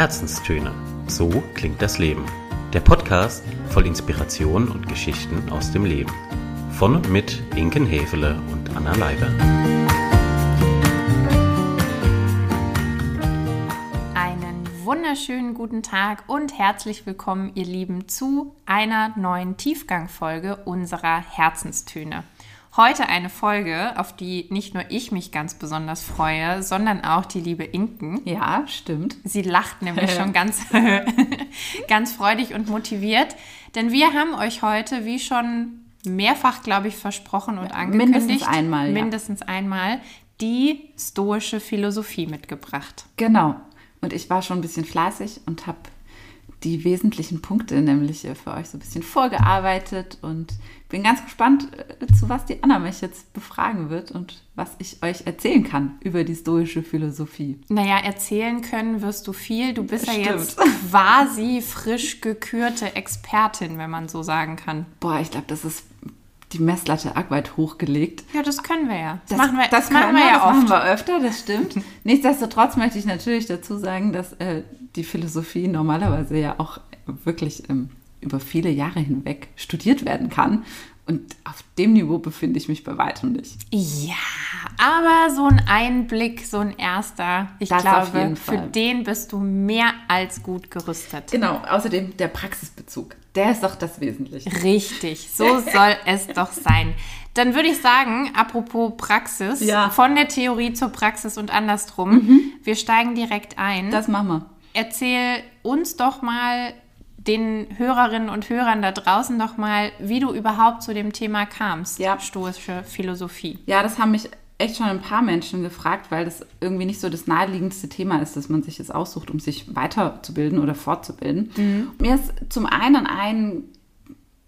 Herzenstöne. So klingt das Leben. Der Podcast voll Inspiration und Geschichten aus dem Leben. Von und mit Inken Hefele und Anna Leiber. Einen wunderschönen guten Tag und herzlich willkommen, ihr Lieben, zu einer neuen Tiefgangfolge unserer Herzenstöne. Heute eine Folge, auf die nicht nur ich mich ganz besonders freue, sondern auch die liebe Inken. Ja, stimmt. Sie lacht nämlich schon ganz, ganz freudig und motiviert, denn wir haben euch heute, wie schon mehrfach, glaube ich, versprochen und angekündigt, mindestens einmal, ja. mindestens einmal die stoische Philosophie mitgebracht. Genau. Und ich war schon ein bisschen fleißig und habe die wesentlichen Punkte nämlich für euch so ein bisschen vorgearbeitet und bin ganz gespannt, äh, zu was die Anna mich jetzt befragen wird und was ich euch erzählen kann über die stoische Philosophie. Naja, erzählen können wirst du viel. Du bist ja Stimmt. jetzt quasi frisch gekürte Expertin, wenn man so sagen kann. Boah, ich glaube, das ist die Messlatte arg weit hochgelegt. Ja, das können wir ja. Das, machen wir, das machen können wir ja das machen oft. wir öfter, das stimmt. Nichtsdestotrotz möchte ich natürlich dazu sagen, dass äh, die Philosophie normalerweise ja auch wirklich ähm, über viele Jahre hinweg studiert werden kann. Und auf dem Niveau befinde ich mich bei weitem nicht. Ja, aber so ein Einblick, so ein erster, ich Das glaube, für den bist du mehr als gut gerüstet. Genau, außerdem der Praxisbezug. Der ist doch das Wesentliche. Richtig, so soll es doch sein. Dann würde ich sagen, apropos Praxis, Ja. Mhm. von der Theorie zur Praxis und andersrum, wir steigen direkt ein. Das machen wir. Erzähl uns doch mal, den Hörerinnen und Hörern da draußen doch mal, wie du überhaupt zu dem Thema kamst, Ja. stoische Philosophie. Ja, das haben mich echt schon ein paar Menschen gefragt, weil das irgendwie nicht so das naheliegendste Thema ist, dass man sich es aussucht, um sich weiterzubilden oder fortzubilden. Mir ist zum einen ein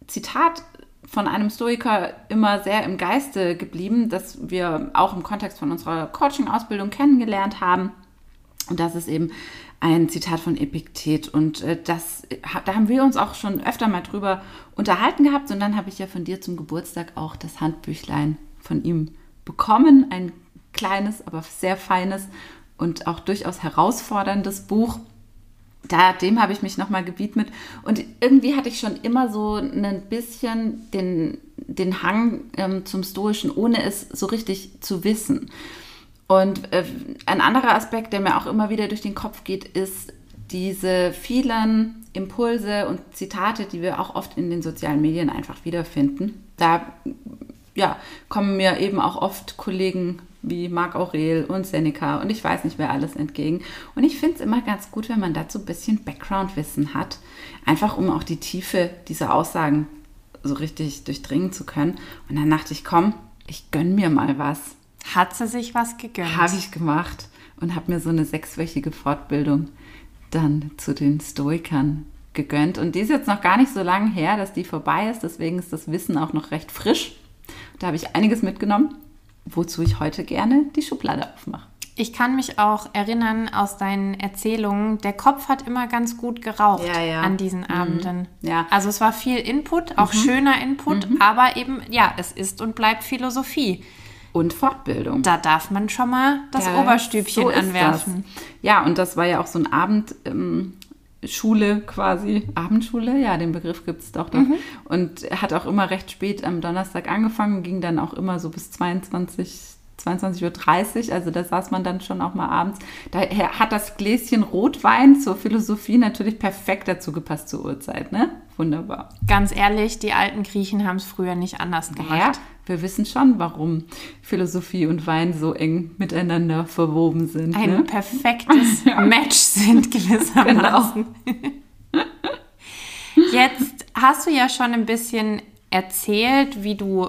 Zitat von einem Stoiker immer sehr im Geiste geblieben, das wir auch im Kontext von unserer Coaching-Ausbildung kennengelernt haben. Und das ist eben ein Zitat von Epiktet. Und äh, das, da haben wir uns auch schon öfter mal drüber unterhalten gehabt. Und dann habe ich ja von dir zum Geburtstag auch das Handbüchlein von ihm bekommen. Ein kleines, aber sehr feines und auch durchaus herausforderndes Buch. Da, dem habe ich mich nochmal gewidmet. Und irgendwie hatte ich schon immer so ein bisschen den, den Hang ähm, zum Stoischen, ohne es so richtig zu wissen. Und äh, ein anderer Aspekt, der mir auch immer wieder durch den Kopf geht, ist diese vielen Impulse und Zitate, die wir auch oft in den sozialen Medien einfach wiederfinden. Da ja, kommen mir eben auch oft Kollegen wie Marc Aurel und Seneca und ich weiß nicht, wer alles entgegen. Und ich finde es immer ganz gut, wenn man dazu ein bisschen Background-Wissen hat, einfach um auch die Tiefe dieser Aussagen so richtig durchdringen zu können. Und dann dachte ich, komm, ich gönn mir mal was. Hat sie sich was gegönnt? Habe ich gemacht und habe mir so eine sechswöchige Fortbildung dann zu den Stoikern gegönnt. Und die ist jetzt noch gar nicht so lange her, dass die vorbei ist. Deswegen ist das Wissen auch noch recht frisch. Da habe ich einiges mitgenommen, wozu ich heute gerne die Schublade aufmache. Ich kann mich auch erinnern aus deinen Erzählungen, der Kopf hat immer ganz gut geraucht Ja, ja. an diesen Abenden. Ja. Also es war viel Input, auch schöner Input, aber eben, ja, es ist und bleibt Philosophie. Und Fortbildung. Da darf man schon mal das Ja, Oberstübchen so anwerfen. Das. Ja, und das war ja auch so ein Abend. Ähm, Schule quasi, Abendschule, ja, den Begriff gibt es doch. doch. Mhm. Und hat auch immer recht spät am Donnerstag angefangen, ging dann auch immer so bis 22, 22.30 Uhr, also da saß man dann schon auch mal abends. Daher hat das Gläschen Rotwein zur Philosophie natürlich perfekt dazu gepasst zur Uhrzeit, ne? Wunderbar. Ganz ehrlich, die alten Griechen haben es früher nicht anders gemacht. Ja, wir wissen schon, warum Philosophie und Wein so eng miteinander verwoben sind. Ein ne? perfektes Match sind gewissermaßen. Genau. Jetzt hast du ja schon ein bisschen erzählt, wie du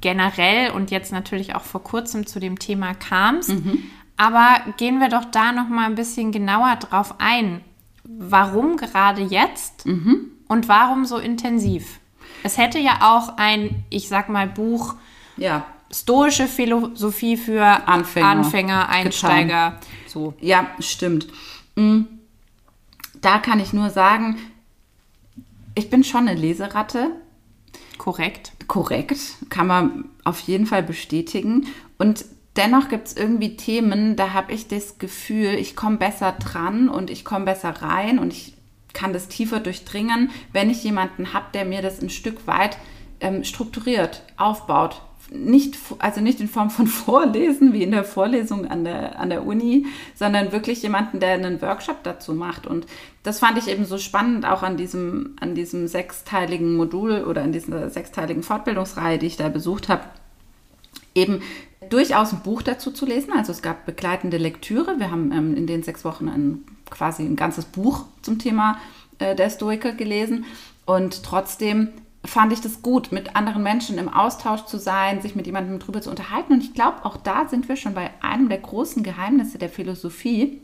generell und jetzt natürlich auch vor kurzem zu dem Thema kamst. Mhm. Aber gehen wir doch da noch mal ein bisschen genauer drauf ein. Warum gerade jetzt Mhm. und warum so intensiv? Es hätte ja auch ein, ich sag mal, Buch Ja, Stoische Philosophie für Anfänger Anfänger Einsteiger. So. Ja, stimmt. Mm, Da kann ich nur sagen, ich bin schon eine Leseratte. Korrekt. Korrekt, kann man auf jeden Fall bestätigen. Und dennoch gibt es irgendwie Themen, da habe ich das Gefühl, ich komme besser dran und ich komme besser rein und ich kann das tiefer durchdringen, wenn ich jemanden habe, der mir das ein Stück weit ähm, strukturiert, aufbaut. Nicht, also nicht in Form von Vorlesen, wie in der Vorlesung an der, an der Uni, sondern wirklich jemanden, der einen Workshop dazu macht. Und das fand ich eben so spannend, auch an diesem, an diesem sechsteiligen Modul oder in dieser sechsteiligen Fortbildungsreihe, die ich da besucht habe, eben durchaus ein Buch dazu zu lesen. Also es gab begleitende Lektüre. Wir haben ähm, in den sechs Wochen ein, quasi ein ganzes Buch zum Thema äh, der Stoiker gelesen. Und trotzdem fand ich das gut, mit anderen Menschen im Austausch zu sein, sich mit jemandem drüber zu unterhalten. Und ich glaube, auch da sind wir schon bei einem der großen Geheimnisse der Philosophie.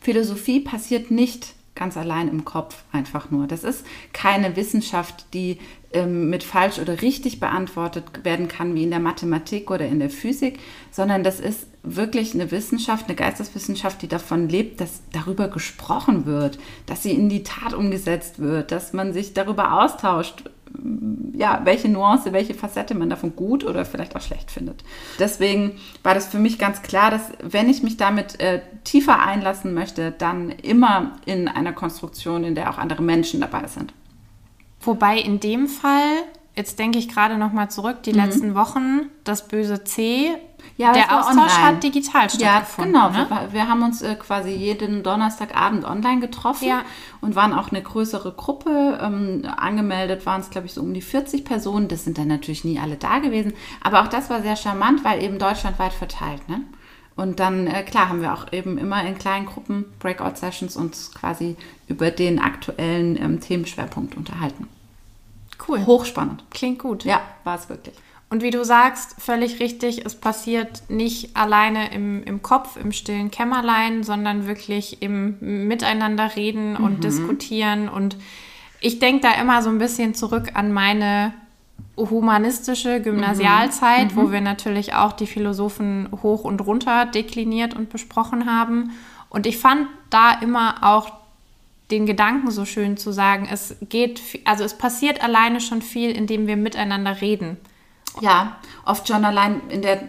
Philosophie passiert nicht ganz allein im Kopf einfach nur. Das ist keine Wissenschaft, die ähm, mit falsch oder richtig beantwortet werden kann, wie in der Mathematik oder in der Physik, sondern das ist wirklich eine Wissenschaft, eine Geisteswissenschaft, die davon lebt, dass darüber gesprochen wird, dass sie in die Tat umgesetzt wird, dass man sich darüber austauscht, ja, welche Nuance, welche Facette man davon gut oder vielleicht auch schlecht findet. Deswegen war das für mich ganz klar, dass wenn ich mich damit äh, tiefer einlassen möchte, dann immer in einer Konstruktion, in der auch andere Menschen dabei sind. Wobei in dem Fall, jetzt denke ich gerade noch mal zurück, die mhm. letzten Wochen, das böse C ja, der Austausch online. hat digital stattgefunden. Ja, genau. Ne? Wir, wir, haben uns äh, quasi jeden Donnerstagabend online getroffen ja. und waren auch eine größere Gruppe. Ähm, angemeldet waren es, glaube ich, so um die 40 Personen. Das sind dann natürlich nie alle da gewesen. Aber auch das war sehr charmant, weil eben deutschlandweit verteilt. Ne? Und dann, äh, klar, haben wir auch eben immer in kleinen Gruppen Breakout-Sessions uns quasi über den aktuellen ähm, Themenschwerpunkt unterhalten. Cool. Hochspannend. Klingt gut. Ja, war es wirklich. Und wie du sagst, völlig richtig, es passiert nicht alleine im, im Kopf, im stillen Kämmerlein, sondern wirklich im Miteinander reden und mhm. diskutieren. Und ich denke da immer so ein bisschen zurück an meine humanistische Gymnasialzeit, mhm. wo wir natürlich auch die Philosophen hoch und runter dekliniert und besprochen haben. Und ich fand da immer auch den Gedanken so schön zu sagen, es geht, also es passiert alleine schon viel, indem wir miteinander reden. Ja, oft schon allein in der,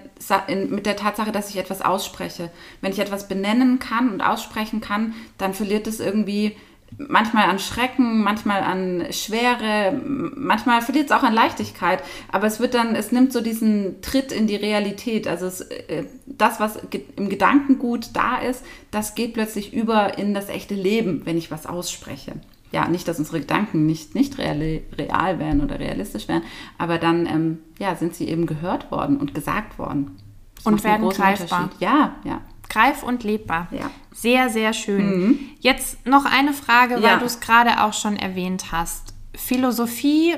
in, mit der Tatsache, dass ich etwas ausspreche. Wenn ich etwas benennen kann und aussprechen kann, dann verliert es irgendwie manchmal an Schrecken, manchmal an Schwere, manchmal verliert es auch an Leichtigkeit. Aber es wird dann, es nimmt so diesen Tritt in die Realität. Also es, äh, das, was im Gedankengut da ist, das geht plötzlich über in das echte Leben, wenn ich was ausspreche ja, nicht, dass unsere Gedanken nicht, nicht real, real wären oder realistisch wären, aber dann ähm, ja, sind sie eben gehört worden und gesagt worden. Das und werden greifbar. Ja, ja. Greif und lebbar. Ja. Sehr, sehr schön. Mhm. Jetzt noch eine Frage, weil ja. du es gerade auch schon erwähnt hast. Philosophie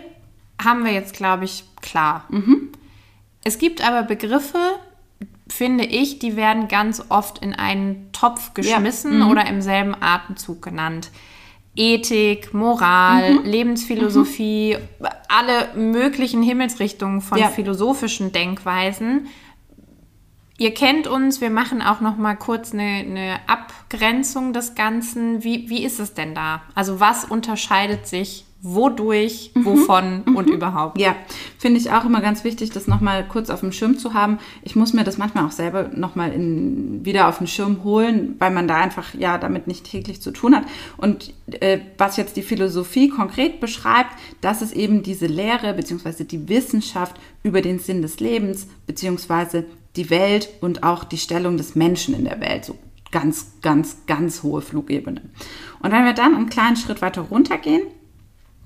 haben wir jetzt, glaube ich, klar. Mhm. Es gibt aber Begriffe, finde ich, die werden ganz oft in einen Topf geschmissen ja. mhm. oder im selben Atemzug genannt. Ethik, Moral, mhm. Lebensphilosophie, mhm. alle möglichen Himmelsrichtungen von ja. philosophischen Denkweisen. Ihr kennt uns, wir machen auch noch mal kurz eine, eine Abgrenzung des Ganzen. Wie, wie ist es denn da? Also was unterscheidet sich wodurch, mhm. wovon mhm. und überhaupt. Ja, finde ich auch immer ganz wichtig, das nochmal kurz auf dem Schirm zu haben. Ich muss mir das manchmal auch selber nochmal wieder auf den Schirm holen, weil man da einfach ja damit nicht täglich zu tun hat. Und äh, was jetzt die Philosophie konkret beschreibt, das ist eben diese Lehre bzw. die Wissenschaft über den Sinn des Lebens bzw. die Welt und auch die Stellung des Menschen in der Welt. So ganz, ganz, ganz hohe Flugebene. Und wenn wir dann einen kleinen Schritt weiter runtergehen,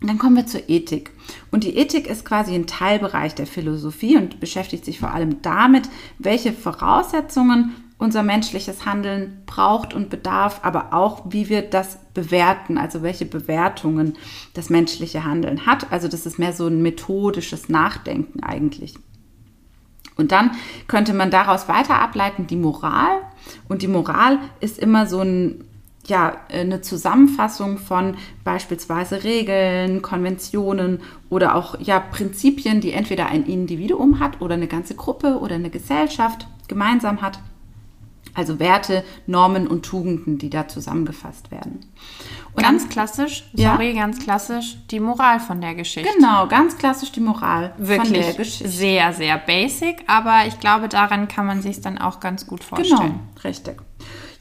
dann kommen wir zur Ethik. Und die Ethik ist quasi ein Teilbereich der Philosophie und beschäftigt sich vor allem damit, welche Voraussetzungen unser menschliches Handeln braucht und bedarf, aber auch, wie wir das bewerten, also welche Bewertungen das menschliche Handeln hat. Also das ist mehr so ein methodisches Nachdenken eigentlich. Und dann könnte man daraus weiter ableiten die Moral. Und die Moral ist immer so ein ja, eine Zusammenfassung von beispielsweise Regeln, Konventionen oder auch ja, Prinzipien, die entweder ein Individuum hat oder eine ganze Gruppe oder eine Gesellschaft gemeinsam hat. Also Werte, Normen und Tugenden, die da zusammengefasst werden. Und ganz klassisch, Ja. sorry, ganz klassisch, die Moral von der Geschichte. genau, ganz klassisch die Moral von der Wirklich Geschichte. sehr, sehr basic, aber ich glaube, daran kann man sich dann auch ganz gut vorstellen. Genau, richtig.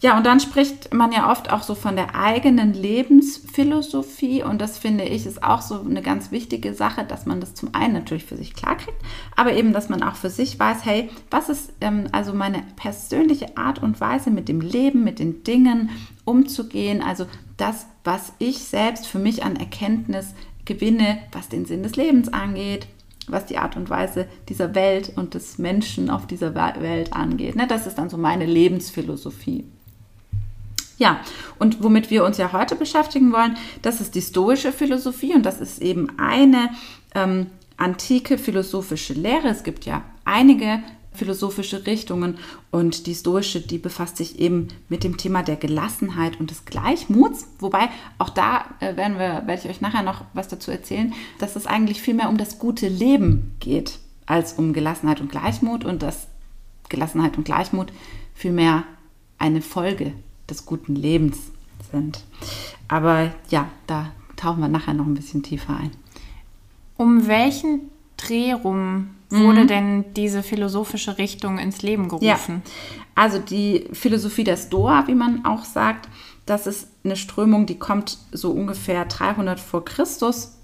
Ja, und dann spricht man ja oft auch so von der eigenen Lebensphilosophie und das finde ich ist auch so eine ganz wichtige Sache, dass man das zum einen natürlich für sich klarkriegt, aber eben, dass man auch für sich weiß, hey, was ist ähm, also meine persönliche Art und Weise mit dem Leben, mit den Dingen umzugehen, also das, was ich selbst für mich an Erkenntnis gewinne, was den Sinn des Lebens angeht, was die Art und Weise dieser Welt und des Menschen auf dieser Welt angeht. Ne? Das ist dann so meine Lebensphilosophie. Ja, und womit wir uns ja heute beschäftigen wollen, das ist die stoische Philosophie und das ist eben eine ähm, antike philosophische Lehre. Es gibt ja einige philosophische Richtungen und die stoische, die befasst sich eben mit dem Thema der Gelassenheit und des Gleichmuts. Wobei auch da äh, werden wir, werde ich euch nachher noch was dazu erzählen, dass es eigentlich viel mehr um das gute Leben geht als um Gelassenheit und Gleichmut und dass Gelassenheit und Gleichmut vielmehr eine Folge des guten Lebens sind. Aber ja, da tauchen wir nachher noch ein bisschen tiefer ein. Um welchen Dreh rum Mhm. wurde denn diese philosophische Richtung ins Leben gerufen? Also die Philosophie der Stoa, wie man auch sagt, das ist eine Strömung, die kommt so ungefähr 300 vor Christus.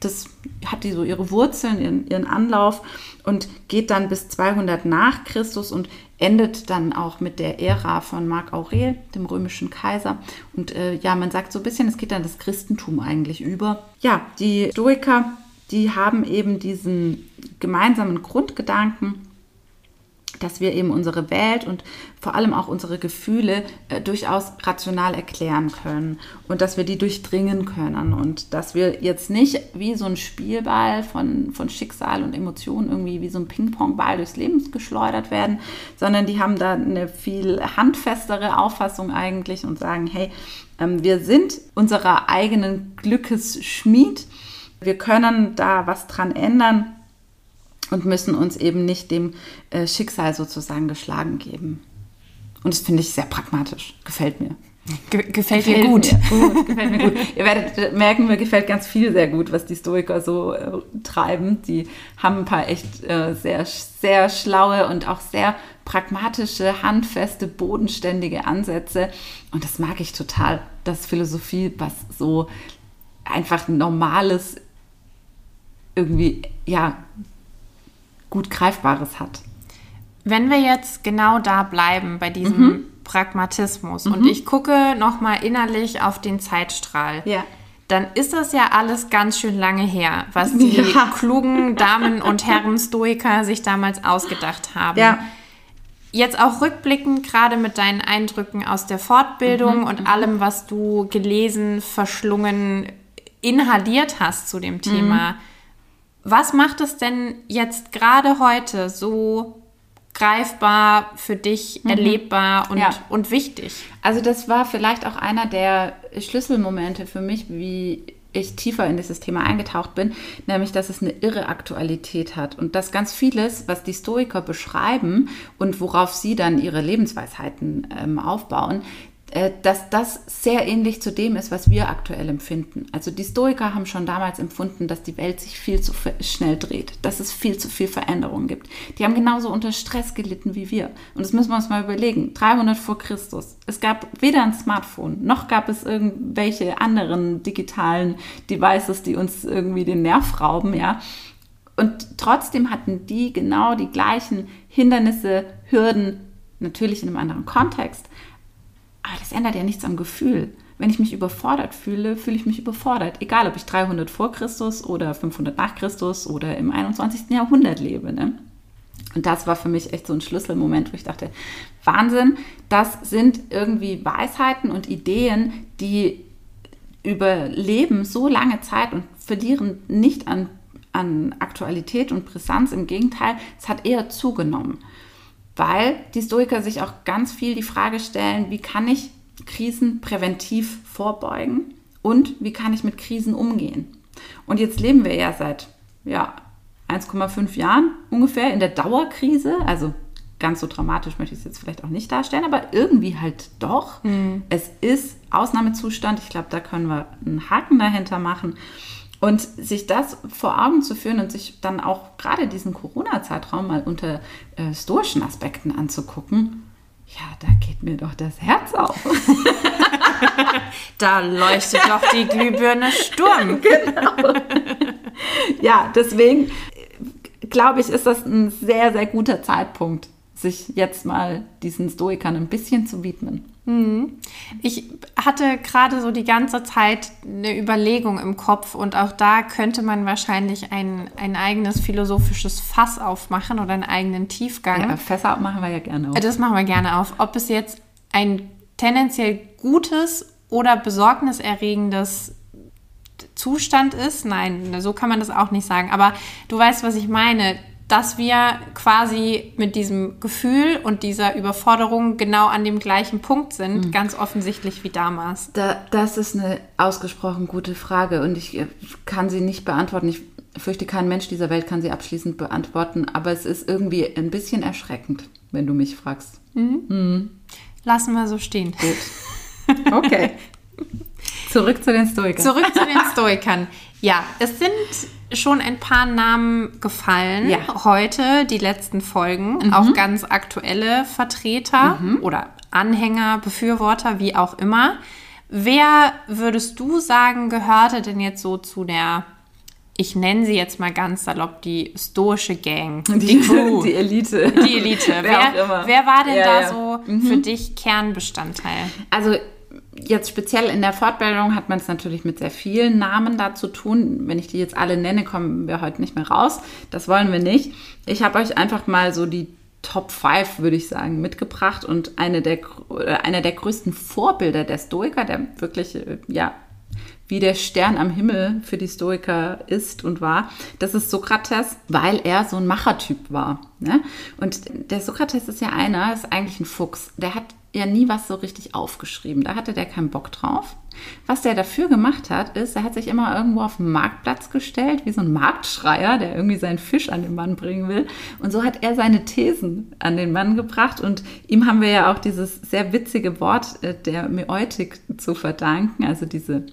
Das hat die so ihre Wurzeln, ihren, ihren Anlauf und geht dann bis 200 nach Christus und endet dann auch mit der Ära von Mark Aurel, dem römischen Kaiser. Und äh, ja, man sagt so ein bisschen, es geht dann das Christentum eigentlich über. Ja, die Stoiker, die haben eben diesen gemeinsamen Grundgedanken, dass wir eben unsere Welt und vor allem auch unsere Gefühle äh, durchaus rational erklären können und dass wir die durchdringen können und dass wir jetzt nicht wie so ein Spielball von, von Schicksal und Emotionen irgendwie wie so ein Ping-Pong-Ball durchs Leben geschleudert werden, sondern die haben da eine viel handfestere Auffassung eigentlich und sagen, hey, ähm, wir sind unserer eigenen Glückes Schmied, wir können da was dran ändern und müssen uns eben nicht dem äh, Schicksal sozusagen geschlagen geben. Und das finde ich sehr pragmatisch. Gefällt mir. Ge gefällt dir gut. Mir gut. Gefällt mir gut. Ihr werdet merken, mir gefällt ganz viel sehr gut, was die Stoiker so äh, treiben. Die haben ein paar echt äh, sehr, sehr schlaue und auch sehr pragmatische, handfeste, bodenständige Ansätze. Und das mag ich total, dass Philosophie was so einfach normales, irgendwie, ja, gut Greifbares hat. Wenn wir jetzt genau da bleiben bei diesem Mhm. Pragmatismus und ich gucke nochmal innerlich auf den Zeitstrahl, Ja. dann ist das ja alles ganz schön lange her, was die Ja. klugen Damen und Herren Stoiker sich damals ausgedacht haben. Ja. Jetzt auch rückblickend, gerade mit deinen Eindrücken aus der Fortbildung Mhm, und allem, was du gelesen, verschlungen, inhaliert hast zu dem Thema. Mhm. Was macht es denn jetzt gerade heute so greifbar für dich, erlebbar und, Mhm. Ja. und wichtig? Also das war vielleicht auch einer der Schlüsselmomente für mich, wie ich tiefer in dieses Thema eingetaucht bin, nämlich dass es eine irre Aktualität hat und dass ganz vieles, was die Stoiker beschreiben und worauf sie dann ihre Lebensweisheiten ähm, aufbauen, dass das sehr ähnlich zu dem ist, was wir aktuell empfinden. Also die Stoiker haben schon damals empfunden, dass die Welt sich viel zu schnell dreht, dass es viel zu viel Veränderung gibt. Die haben genauso unter Stress gelitten wie wir. Und das müssen wir uns mal überlegen. 300 vor Christus. Es gab weder ein Smartphone, noch gab es irgendwelche anderen digitalen Devices, die uns irgendwie den Nerv rauben, ja. Und trotzdem hatten die genau die gleichen Hindernisse, Hürden, natürlich in einem anderen Kontext. Aber das ändert ja nichts am Gefühl. Wenn ich mich überfordert fühle, fühle ich mich überfordert. Egal, ob ich 300 vor Christus oder 500 nach Christus oder im 21. Jahrhundert lebe. Ne? Und das war für mich echt so ein Schlüsselmoment, wo ich dachte, Wahnsinn, das sind irgendwie Weisheiten und Ideen, die überleben so lange Zeit und verlieren nicht an, an Aktualität und Brisanz. Im Gegenteil, es hat eher zugenommen weil die Stoiker sich auch ganz viel die Frage stellen, wie kann ich Krisen präventiv vorbeugen und wie kann ich mit Krisen umgehen. Und jetzt leben wir ja seit ja, 1,5 Jahren ungefähr in der Dauerkrise, also ganz so dramatisch möchte ich es jetzt vielleicht auch nicht darstellen, aber irgendwie halt doch. Mhm. Es ist Ausnahmezustand. Ich glaube, da können wir einen Haken dahinter machen. Und sich das vor Augen zu führen und sich dann auch gerade diesen Corona-Zeitraum mal unter äh, stoischen Aspekten anzugucken, ja, da geht mir doch das Herz auf. Da leuchtet doch die Glühbirne Sturm. ja, deswegen äh, glaube ich, ist das ein sehr, sehr guter Zeitpunkt, sich jetzt mal diesen Stoikern ein bisschen zu widmen. Ich hatte gerade so die ganze Zeit eine Überlegung im Kopf und auch da könnte man wahrscheinlich ein, ein eigenes philosophisches Fass aufmachen oder einen eigenen Tiefgang. Ja, Fässer machen wir ja gerne auf. Das machen wir gerne auf. Ob es jetzt ein tendenziell gutes oder besorgniserregendes Zustand ist, nein, so kann man das auch nicht sagen. Aber du weißt, was ich meine, dass wir quasi mit diesem Gefühl und dieser Überforderung genau an dem gleichen Punkt sind, ganz offensichtlich wie damals. Da, das ist eine ausgesprochen gute Frage und ich äh, kann sie nicht beantworten. Ich fürchte, kein Mensch dieser Welt kann sie abschließend beantworten, aber es ist irgendwie ein bisschen erschreckend, wenn du mich fragst. Lassen wir so stehen. Gut. Okay. Zurück zu den Stoikern. Zurück zu den Stoikern. Ja, es sind schon ein paar Namen gefallen Ja. Mhm. heute, die letzten Folgen. Auch ganz aktuelle Vertreter oder Anhänger, Befürworter, wie auch immer. Wer würdest du sagen, gehörte denn jetzt so zu der, ich nenne sie jetzt mal ganz salopp, die stoische Gang? die, Crew. die Elite. Die Elite. Wer wer, auch immer. wer war denn Ja, da ja. Mhm. so für dich Kernbestandteil? Also jetzt speziell in der Fortbildung hat man es natürlich mit sehr vielen Namen da zu tun. Wenn ich die jetzt alle nenne, kommen wir heute nicht mehr raus. Das wollen wir nicht. Ich habe euch einfach mal so die Top 5, würde ich sagen, mitgebracht und eine der, einer der größten Vorbilder der Stoiker, der wirklich, äh, ja, wie der Stern am Himmel für die Stoiker ist und war, das ist Sokrates, weil er so ein Machertyp war. Ne? Und der Sokrates ist ja einer, ist eigentlich ein Fuchs. Der hat ja nie was so richtig aufgeschrieben. Da hatte der keinen Bock drauf. Was der dafür gemacht hat, ist, er hat sich immer irgendwo auf den Marktplatz gestellt, wie so ein Marktschreier, der irgendwie seinen Fisch an den Mann bringen will. Und so hat er seine Thesen an den Mann gebracht. Und ihm haben wir ja auch dieses sehr witzige Wort äh, der Mäeutik zu verdanken, also diese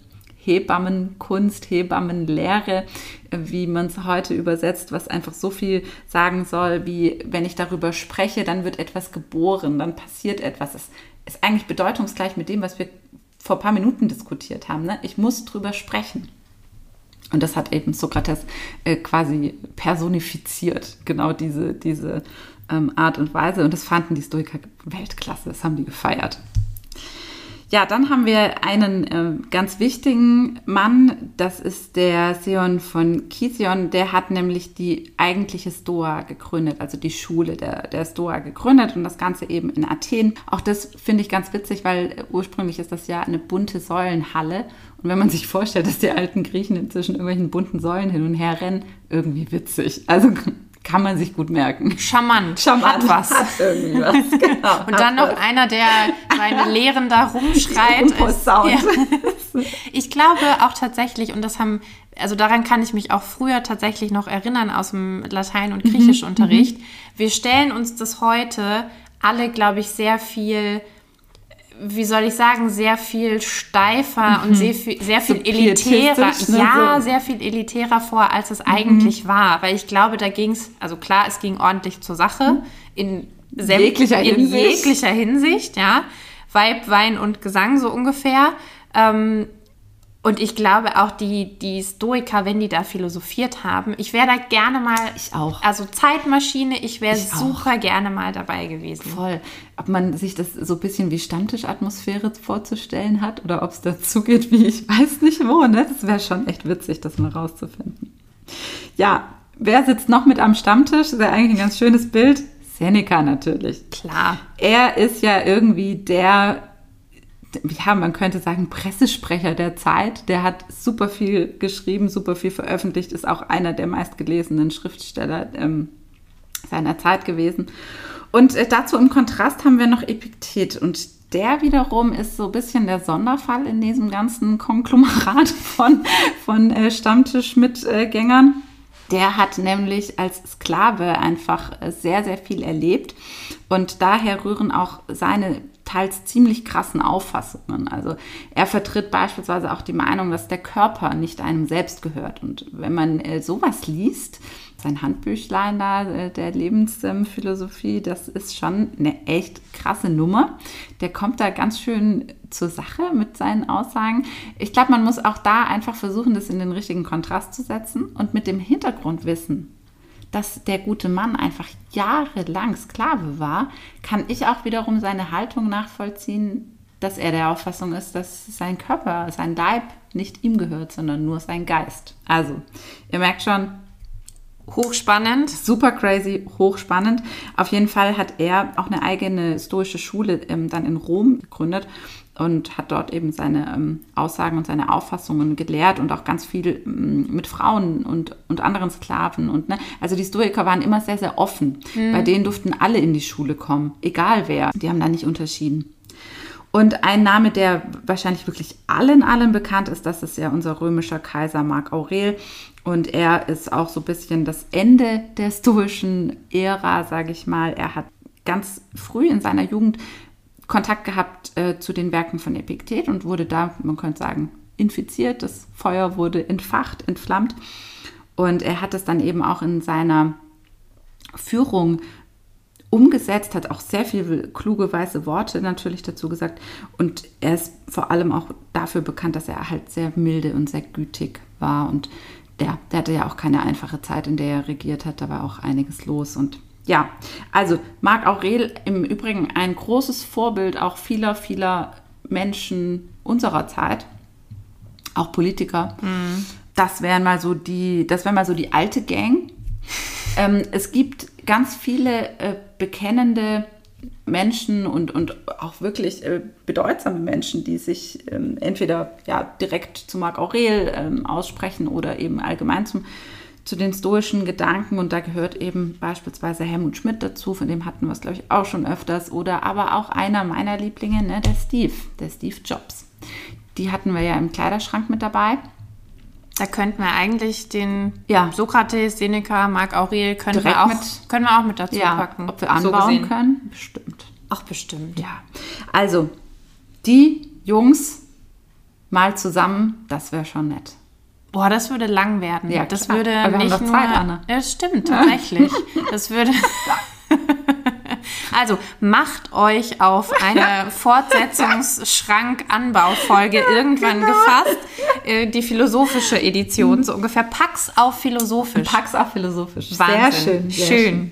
Hebammenkunst, Hebammenlehre, wie man es heute übersetzt, was einfach so viel sagen soll, wie wenn ich darüber spreche, dann wird etwas geboren, dann passiert etwas. Es ist eigentlich bedeutungsgleich mit dem, was wir vor ein paar Minuten diskutiert haben. Ne? Ich muss drüber sprechen. Und das hat eben Sokrates äh, quasi personifiziert, genau diese, diese ähm, Art und Weise. Und das fanden die Stoiker Weltklasse, das haben die gefeiert. Ja, dann haben wir einen ähm, ganz wichtigen Mann, das ist der Sion von Kision, der hat nämlich die eigentliche Stoa gegründet, also die Schule der, der Stoa gegründet und das Ganze eben in Athen. Auch das finde ich ganz witzig, weil äh, ursprünglich ist das ja eine bunte Säulenhalle und wenn man sich vorstellt, dass die alten Griechen inzwischen irgendwelchen bunten Säulen hin und her rennen, irgendwie witzig. Also kann man sich gut merken. Charmant. Charmant. Hat was. Hat irgendwie was, genau. Und dann noch einer, der seine Lehren da rumschreit. ist, ja. Ich glaube auch tatsächlich, und das haben, also daran kann ich mich auch früher tatsächlich noch erinnern aus dem Latein- und Griechischunterricht. Wir stellen uns das heute alle, glaube ich, sehr viel, wie soll ich sagen, sehr viel steifer und sehr viel, sehr viel elitärer, pietistisch, ne, ja, so. sehr viel elitärer vor, als es eigentlich war. Weil ich glaube, da ging es, also klar, es ging ordentlich zur Sache in, säm- Jeglicher in Hinsicht. jeglicher Hinsicht, ja. Weib, Wein und Gesang so ungefähr. Ähm, und ich glaube auch die, die Stoiker, wenn die da philosophiert haben, ich wäre da gerne mal, Ich auch. also Zeitmaschine, ich wäre Ich auch. super gerne mal dabei gewesen. Voll. Ob man sich das so ein bisschen wie Stammtischatmosphäre vorzustellen hat oder ob es dazu geht wie ich weiß nicht wo, ne? Das wäre schon echt witzig, das mal rauszufinden. Ja, wer sitzt noch mit am Stammtisch? Das ist ja eigentlich ein ganz schönes Bild. Seneca natürlich. Klar. Er ist ja irgendwie der, ja, man könnte sagen, Pressesprecher der Zeit. Der hat super viel geschrieben, super viel veröffentlicht, ist auch einer der meistgelesenen Schriftsteller ähm, seiner Zeit gewesen. Und äh, dazu im Kontrast haben wir noch Epiktet und der wiederum ist so ein bisschen der Sonderfall in diesem ganzen Konglomerat von, von äh, Stammtischmitgängern. Der hat nämlich als Sklave einfach sehr, sehr viel erlebt und daher rühren auch seine teils ziemlich krassen Auffassungen. Also er vertritt beispielsweise auch die Meinung, dass der Körper nicht einem selbst gehört. Und wenn man äh, sowas liest, sein Handbüchlein da äh, der Lebensphilosophie, das ist schon eine echt krasse Nummer. Der kommt da ganz schön zur Sache mit seinen Aussagen. Ich glaube, man muss auch da einfach versuchen, das in den richtigen Kontrast zu setzen und mit dem Hintergrundwissen, dass der gute Mann einfach jahrelang Sklave war, kann ich auch wiederum seine Haltung nachvollziehen, dass er der Auffassung ist, dass sein Körper, sein Leib nicht ihm gehört, sondern nur sein Geist. Also, ihr merkt schon, Hochspannend. Super crazy, hochspannend. Auf jeden Fall hat er auch eine eigene stoische Schule ähm, dann in Rom gegründet und hat dort eben seine ähm, Aussagen und seine Auffassungen gelehrt und auch ganz viel ähm, mit Frauen und, und anderen Sklaven. Und, ne? Also die Stoiker waren immer sehr, sehr offen. Mhm. Bei denen durften alle in die Schule kommen, egal wer. Die haben da nicht unterschieden. Und ein Name, der wahrscheinlich wirklich allen, allen bekannt ist, das ist ja unser römischer Kaiser Mark Aurel. Und er ist auch so ein bisschen das Ende der stoischen Ära, sage ich mal. Er hat ganz früh in seiner Jugend Kontakt gehabt äh, zu den Werken von Epiktet und wurde da, man könnte sagen, infiziert. Das Feuer wurde entfacht, entflammt. Und er hat es dann eben auch in seiner Führung umgesetzt, hat auch sehr viele kluge weiße Worte natürlich dazu gesagt. Und er ist vor allem auch dafür bekannt, dass er halt sehr milde und sehr gütig war. Und der, der hatte ja auch keine einfache Zeit, in der er regiert hat. Da war auch einiges los. Und ja, also Marc Aurel im Übrigen ein großes Vorbild auch vieler, vieler Menschen unserer Zeit, auch Politiker. Mhm. Das wären mal so die, das wäre mal so die alte Gang. Ähm, es gibt ganz viele äh, bekennende Menschen und, und auch wirklich äh, bedeutsame Menschen, die sich ähm, entweder ja, direkt zu Marc Aurel ähm, aussprechen oder eben allgemein zum, zu den stoischen Gedanken. Und da gehört eben beispielsweise Helmut Schmidt dazu, von dem hatten wir es, glaube ich, auch schon öfters. Oder aber auch einer meiner Lieblinge, ne, der Steve, der Steve Jobs. Die hatten wir ja im Kleiderschrank mit dabei. Da könnten wir eigentlich den ja. Sokrates, Seneca, Marc Aurel können wir, auch, mit, können wir auch mit dazu ja, packen. Ob wir anbauen so können? Bestimmt. Ach, bestimmt. Ja. Also, die Jungs mal zusammen, das wäre schon nett. Boah, das würde lang werden. Ja, das klar. würde Aber nicht wir haben nur. Zeit, Anne. Ja, stimmt, tatsächlich. das würde. Also macht euch auf eine Fortsetzungsschrank-Anbaufolge irgendwann genau. gefasst. Äh, die philosophische Edition, so ungefähr. Pax auf philosophisch. Pax auf philosophisch. Wahnsinn. Sehr schön. Sehr schön.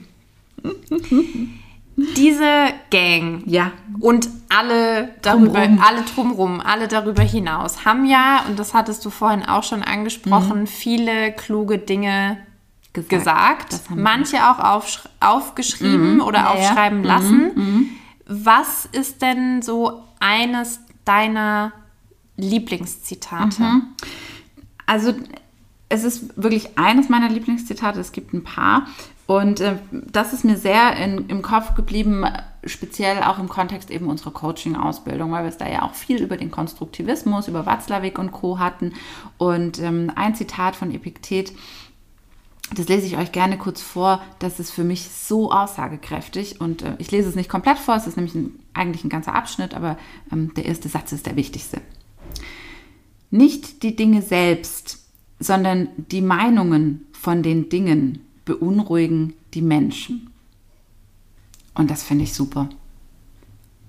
schön. Diese Gang ja. und alle darüber, drumrum. alle drumrum, alle darüber hinaus haben ja, und das hattest du vorhin auch schon angesprochen, mhm. viele kluge Dinge gesagt, gesagt. manche auch auf, aufgeschrieben mhm. oder ja, aufschreiben ja. lassen. Mhm. mhm. Was ist denn so eines deiner Lieblingszitate? Mhm. Also es ist wirklich eines meiner Lieblingszitate, es gibt ein paar. Und äh, das ist mir sehr in, im Kopf geblieben, speziell auch im Kontext eben unserer Coaching-Ausbildung, weil wir es da ja auch viel über den Konstruktivismus, über Watzlawick und Co. hatten. Und ähm, ein Zitat von Epiktet, das lese ich euch gerne kurz vor. Das ist für mich so aussagekräftig und äh, ich lese es nicht komplett vor, es ist nämlich ein, eigentlich ein ganzer Abschnitt, aber ähm, der erste Satz ist der wichtigste. Nicht die Dinge selbst, sondern die Meinungen von den Dingen beunruhigen die Menschen. Und das finde ich super.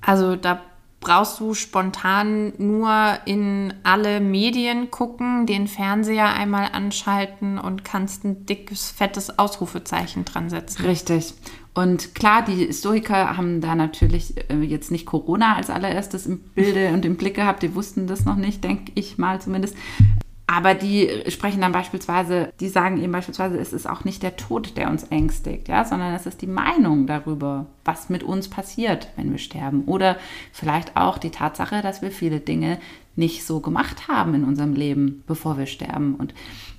Also da brauchst du spontan nur in alle Medien gucken, den Fernseher einmal anschalten und kannst ein dickes, fettes Ausrufezeichen dran setzen. Richtig. Und klar, die Stoiker haben da natürlich äh, jetzt nicht Corona als allererstes im Bilde und im Blick gehabt. Die wussten das noch nicht, denke ich mal zumindest. Aber die sprechen dann beispielsweise, die sagen eben beispielsweise, es ist auch nicht der Tod, der uns ängstigt, ja, sondern es ist die Meinung darüber, was mit uns passiert, wenn wir sterben. Oder vielleicht auch die Tatsache, dass wir viele Dinge nicht so gemacht haben in unserem Leben, bevor wir sterben. Und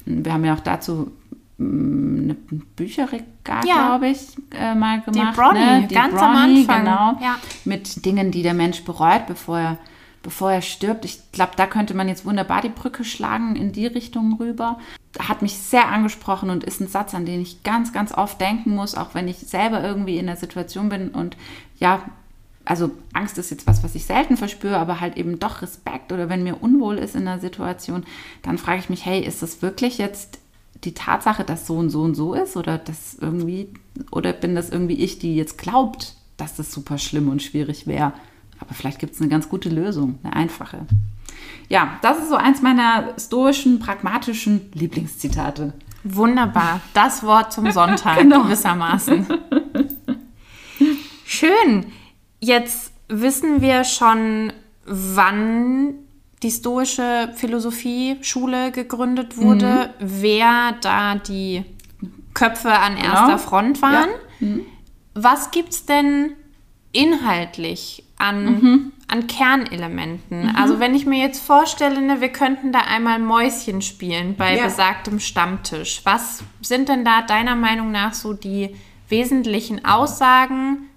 wir haben ja auch dazu mm, eine Bücherregal, ja. glaube ich, äh, mal gemacht. Die Bronny, ne? die ganz Bronny, am Anfang. Genau, ja. mit Dingen, die der Mensch bereut, bevor er bevor er stirbt. Ich glaube, da könnte man jetzt wunderbar die Brücke schlagen in die Richtung rüber. hat mich sehr angesprochen und ist ein Satz, an den ich ganz, ganz oft denken muss, auch wenn ich selber irgendwie in der Situation bin und ja, also Angst ist jetzt was, was ich selten verspüre, aber halt eben doch Respekt oder wenn mir unwohl ist in der Situation, dann frage ich mich, hey, ist das wirklich jetzt die Tatsache, dass so und so und so ist oder das irgendwie oder bin das irgendwie ich, die jetzt glaubt, dass das super schlimm und schwierig wäre? Aber vielleicht gibt es eine ganz gute Lösung, eine einfache. Ja, das ist so eins meiner stoischen, pragmatischen Lieblingszitate. Wunderbar. Das Wort zum Sonntag genau. gewissermaßen. Schön. Jetzt wissen wir schon, wann die stoische Philosophie-Schule gegründet wurde, mhm. wer da die Köpfe an genau. erster Front waren. Ja. Mhm. Was gibt es denn inhaltlich an, mhm. an Kernelementen? Mhm. Also wenn ich mir jetzt vorstelle, ne, wir könnten da einmal Mäuschen spielen bei ja. besagtem Stammtisch. Was sind denn da deiner Meinung nach so die wesentlichen Aussagen,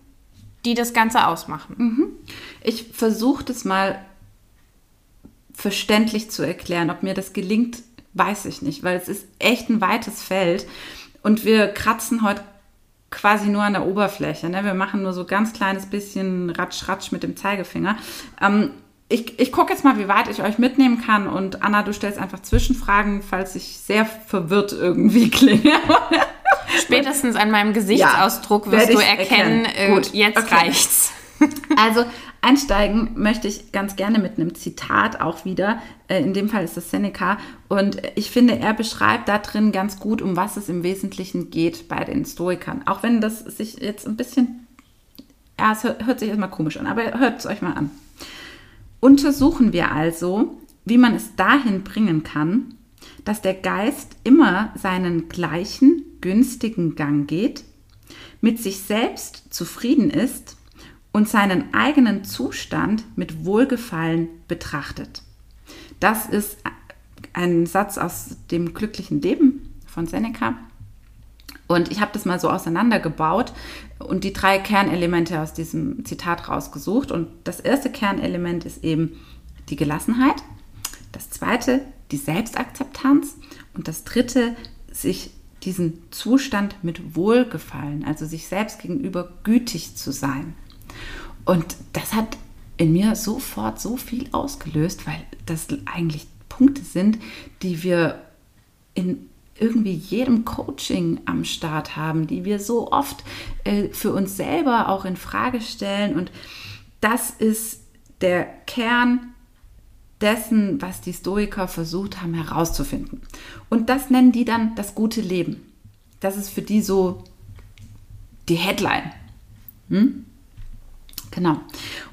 die das Ganze ausmachen? Mhm. Ich versuche das mal verständlich zu erklären. Ob mir das gelingt, weiß ich nicht, weil es ist echt ein weites Feld. Und wir kratzen heute quasi nur an der Oberfläche. Ne? Wir machen nur so ganz kleines bisschen Ratsch-Ratsch mit dem Zeigefinger. Ähm, ich, ich gucke jetzt mal, wie weit ich euch mitnehmen kann. Und Anna, du stellst einfach Zwischenfragen, falls ich sehr verwirrt irgendwie klinge. Spätestens an meinem Gesichtsausdruck ja, wirst du erkennen, erkennen. Äh, Gut, jetzt okay. reicht's. Also einsteigen möchte ich ganz gerne mit einem Zitat auch wieder. Äh, in dem Fall ist das Seneca. Und ich finde, er beschreibt da drin ganz gut, um was es im Wesentlichen geht bei den Stoikern. Auch wenn das sich jetzt ein bisschen, ja, es hört sich erstmal komisch an, aber hört es euch mal an. Untersuchen wir also, wie man es dahin bringen kann, dass der Geist immer seinen gleichen günstigen Gang geht, mit sich selbst zufrieden ist und seinen eigenen Zustand mit Wohlgefallen betrachtet. Das ist ein Satz aus dem glücklichen Leben von Seneca. Und ich habe das mal so auseinandergebaut und die drei Kernelemente aus diesem Zitat rausgesucht. Und das erste Kernelement ist eben die Gelassenheit. Das zweite, die Selbstakzeptanz. Und das dritte, sich diesen Zustand mit Wohlgefallen, also sich selbst gegenüber gütig zu sein. Und das hat in mir sofort so viel ausgelöst, weil das eigentlich Punkte sind, die wir in irgendwie jedem Coaching am Start haben, die wir so oft äh, für uns selber auch in Frage stellen. Und das ist der Kern dessen, was die Stoiker versucht haben herauszufinden. Und das nennen die dann das gute Leben. Das ist für die so die Headline. Hm? Genau.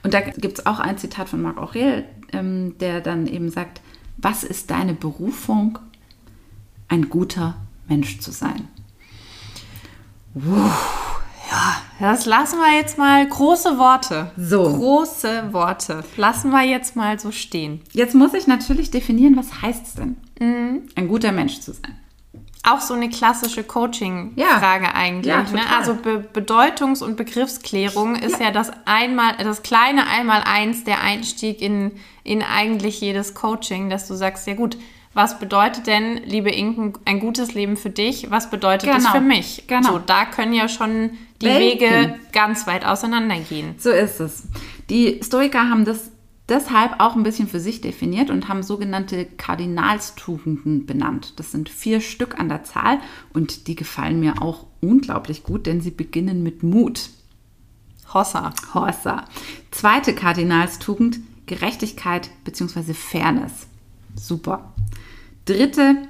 Und da gibt es auch ein Zitat von Marc Aurel, ähm, der dann eben sagt, was ist deine Berufung, ein guter Mensch zu sein? Ja, das lassen wir jetzt mal große Worte. So. Große Worte. Lassen wir jetzt mal so stehen. Jetzt muss ich natürlich definieren, was heißt es denn, mhm. ein guter Mensch zu sein? Auch so eine klassische Coaching-Frage ja. eigentlich. Ja, ne? Also Be Bedeutungs- und Begriffsklärung ist ja. ja, das einmal, das kleine Einmaleins der Einstieg in, in eigentlich jedes Coaching, dass du sagst, ja gut, was bedeutet denn, liebe Inken, ein gutes Leben für dich? Was bedeutet genau. das für mich? Genau. So, da können ja schon die Welten. Wege ganz weit auseinandergehen. So ist es. Die Stoiker haben das deshalb auch ein bisschen für sich definiert und haben sogenannte Kardinalstugenden benannt. Das sind vier Stück an der Zahl und die gefallen mir auch unglaublich gut, denn sie beginnen mit Mut. Hossa. Hossa. Zweite Kardinalstugend, Gerechtigkeit bzw. Fairness. Super. Dritte,